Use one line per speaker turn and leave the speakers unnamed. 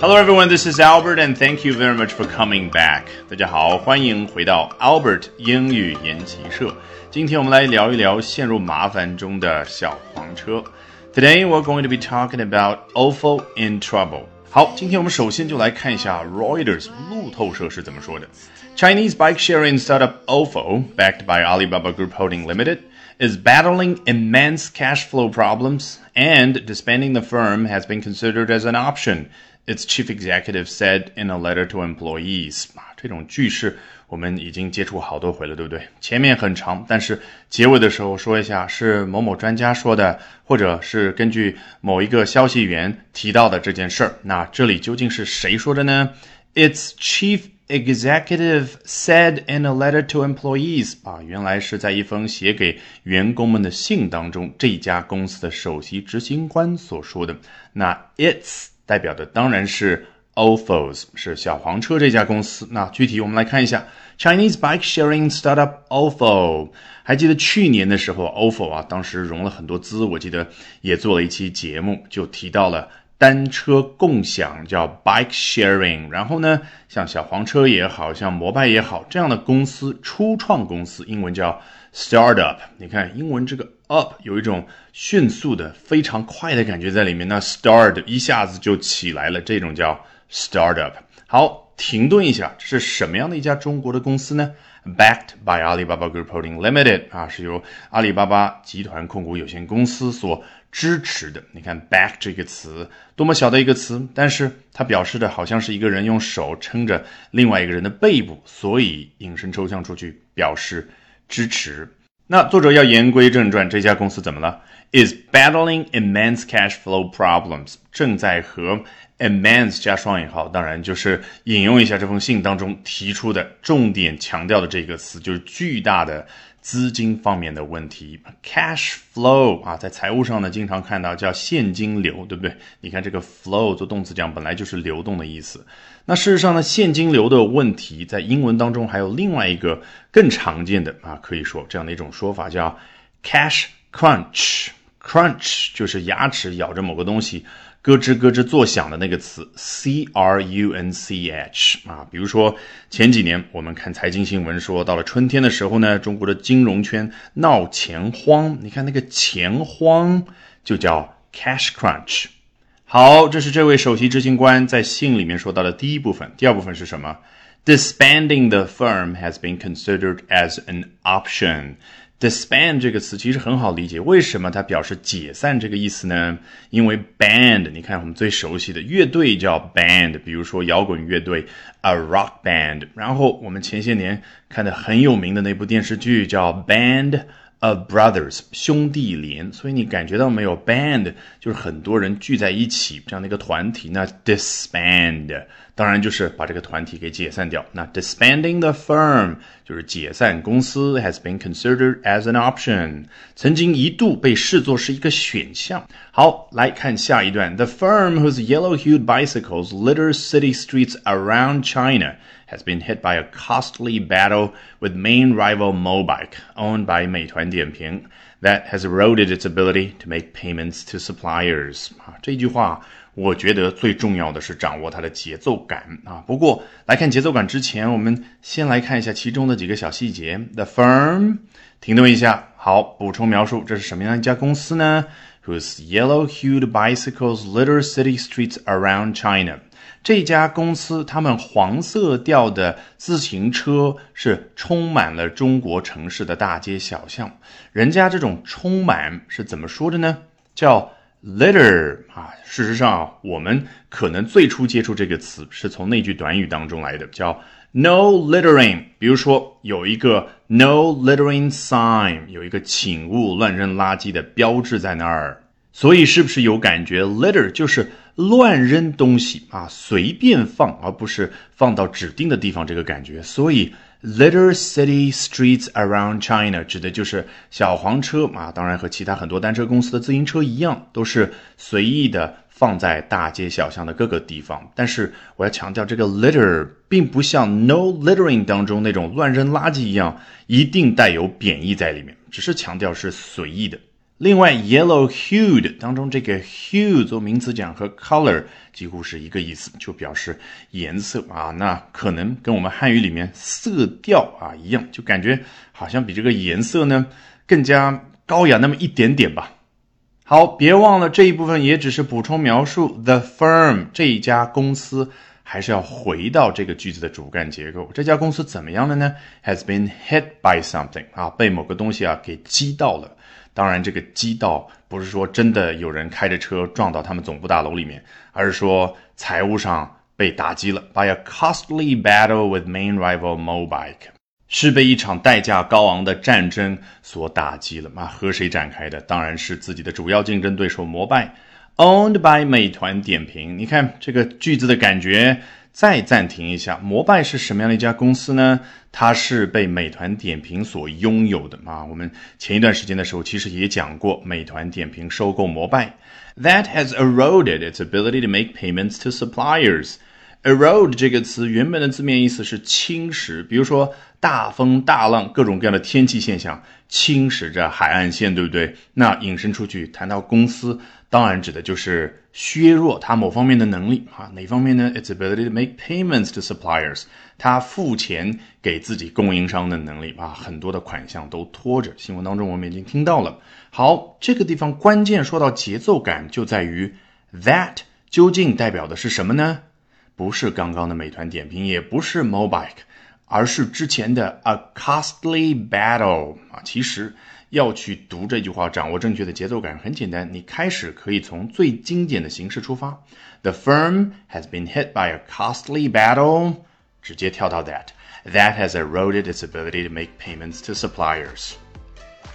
Hello everyone, this is Albert and thank you very much for coming back. 大家好，欢迎回到 Albert 英语研习社。今天我们来聊一聊陷入麻烦中的小黄车。Today we're going to be talking about OFO in trouble. 好，今天我们首先就来看一下 Reuters 路透社是怎么说的。Chinese bike-sharing startup OFO, backed by Alibaba Group Holding Limited, is battling immense cash flow problems, and disbanding the firm has been considered as an option Its chief executive said in a letter to employees 啊，这种句式我们已经接触好多回了，对不对？前面很长，但是结尾的时候说一下是某某专家说的，或者是根据某一个消息源提到的这件事儿。那这里究竟是谁说的呢？Its chief executive said in a letter to employees 啊，原来是在一封写给员工们的信当中，这家公司的首席执行官所说的。那 its 代表的当然是 Ofos，是小黄车这家公司。那具体我们来看一下 Chinese bike sharing startup Ofo。还记得去年的时候，Ofo 啊，当时融了很多资，我记得也做了一期节目，就提到了单车共享，叫 bike sharing。然后呢，像小黄车也好像摩拜也好，这样的公司，初创公司，英文叫 startup。你看英文这个。up 有一种迅速的、非常快的感觉在里面。那 start 一下子就起来了，这种叫 startup。好，停顿一下，这是什么样的一家中国的公司呢？Backed by Alibaba Group Holding Limited 啊，是由阿里巴巴集团控股有限公司所支持的。你看 back 这个词多么小的一个词，但是它表示的好像是一个人用手撑着另外一个人的背部，所以引申抽象出去表示支持。那作者要言归正传，这家公司怎么了？Is battling immense cash flow problems，正在和 immense 加双引号，当然就是引用一下这封信当中提出的重点强调的这个词，就是巨大的。资金方面的问题，cash flow 啊，在财务上呢，经常看到叫现金流，对不对？你看这个 flow 做动词讲本来就是流动的意思。那事实上呢，现金流的问题在英文当中还有另外一个更常见的啊，可以说这样的一种说法叫 cash crunch Crunch 就是牙齿咬着某个东西。咯吱咯吱作响的那个词，c r u n c h 啊，比如说前几年我们看财经新闻说，到了春天的时候呢，中国的金融圈闹钱荒，你看那个钱荒就叫 cash crunch。好，这是这位首席执行官在信里面说到的第一部分，第二部分是什么？Disbanding the firm has been considered as an option。Disband 这个词其实很好理解，为什么它表示解散这个意思呢？因为 band，你看我们最熟悉的乐队叫 band，比如说摇滚乐队 a rock band，然后我们前些年看的很有名的那部电视剧叫 Band。of brothers 兄弟连，所以你感觉到没有？band 就是很多人聚在一起这样的一个团体。那 disband 当然就是把这个团体给解散掉。那 disbanding the firm 就是解散公司，has been considered as an option，曾经一度被视作是一个选项。好，来看下一段。The firm whose yellow-hued bicycles litter city streets around China has been hit by a costly battle with main rival Mobike, owned by 美团点评, that has eroded its ability to make payments to suppliers. 啊，这句话我觉得最重要的是掌握它的节奏感啊。不过来看节奏感之前，我们先来看一下其中的几个小细节。The firm，停顿一下，好，补充描述，这是什么样一家公司呢？Whose yellow-hued bicycles litter city streets around China. 这家公司，他们黄色调的自行车是充满了中国城市的大街小巷。人家这种充满是怎么说的呢？叫 litter 啊。事实上，我们可能最初接触这个词是从那句短语当中来的，叫 no littering。比如说，有一个 no littering sign，有一个请勿乱扔垃圾的标志在那儿。所以是不是有感觉？litter 就是乱扔东西啊，随便放，而不是放到指定的地方。这个感觉，所以 litter city streets around China 指的就是小黄车啊。当然和其他很多单车公司的自行车一样，都是随意的放在大街小巷的各个地方。但是我要强调，这个 litter 并不像 no littering 当中那种乱扔垃圾一样，一定带有贬义在里面，只是强调是随意的。另外，yellow-hued 当中这个 hue 做名词讲和 color 几乎是一个意思，就表示颜色啊。那可能跟我们汉语里面色调啊一样，就感觉好像比这个颜色呢更加高雅那么一点点吧。好，别忘了这一部分也只是补充描述。The firm 这一家公司还是要回到这个句子的主干结构。这家公司怎么样了呢？Has been hit by something 啊，被某个东西啊给击到了。当然，这个击到不是说真的有人开着车撞到他们总部大楼里面，而是说财务上被打击了。By a costly battle with main rival Mobike，是被一场代价高昂的战争所打击了。那和谁展开的？当然是自己的主要竞争对手摩拜。Owned by 美团点评，你看这个句子的感觉。再暂停一下，摩拜是什么样的一家公司呢？它是被美团点评所拥有的啊。我们前一段时间的时候，其实也讲过美团点评收购摩拜，That has eroded its ability to make payments to suppliers。Erode 这个词原本的字面意思是侵蚀，比如说大风大浪，各种各样的天气现象侵蚀着海岸线，对不对？那引申出去，谈到公司。当然指的就是削弱它某方面的能力啊，哪方面呢？Its ability to make payments to suppliers，它付钱给自己供应商的能力啊，很多的款项都拖着。新闻当中我们已经听到了。好，这个地方关键说到节奏感，就在于 that 究竟代表的是什么呢？不是刚刚的美团点评，也不是 Mobike，而是之前的 a costly battle 啊，其实。要去读这句话，掌握正确的节奏感很简单。你开始可以从最精简的形式出发。The firm has been hit by a costly battle，直接跳到 that。That has eroded its ability to make payments to suppliers.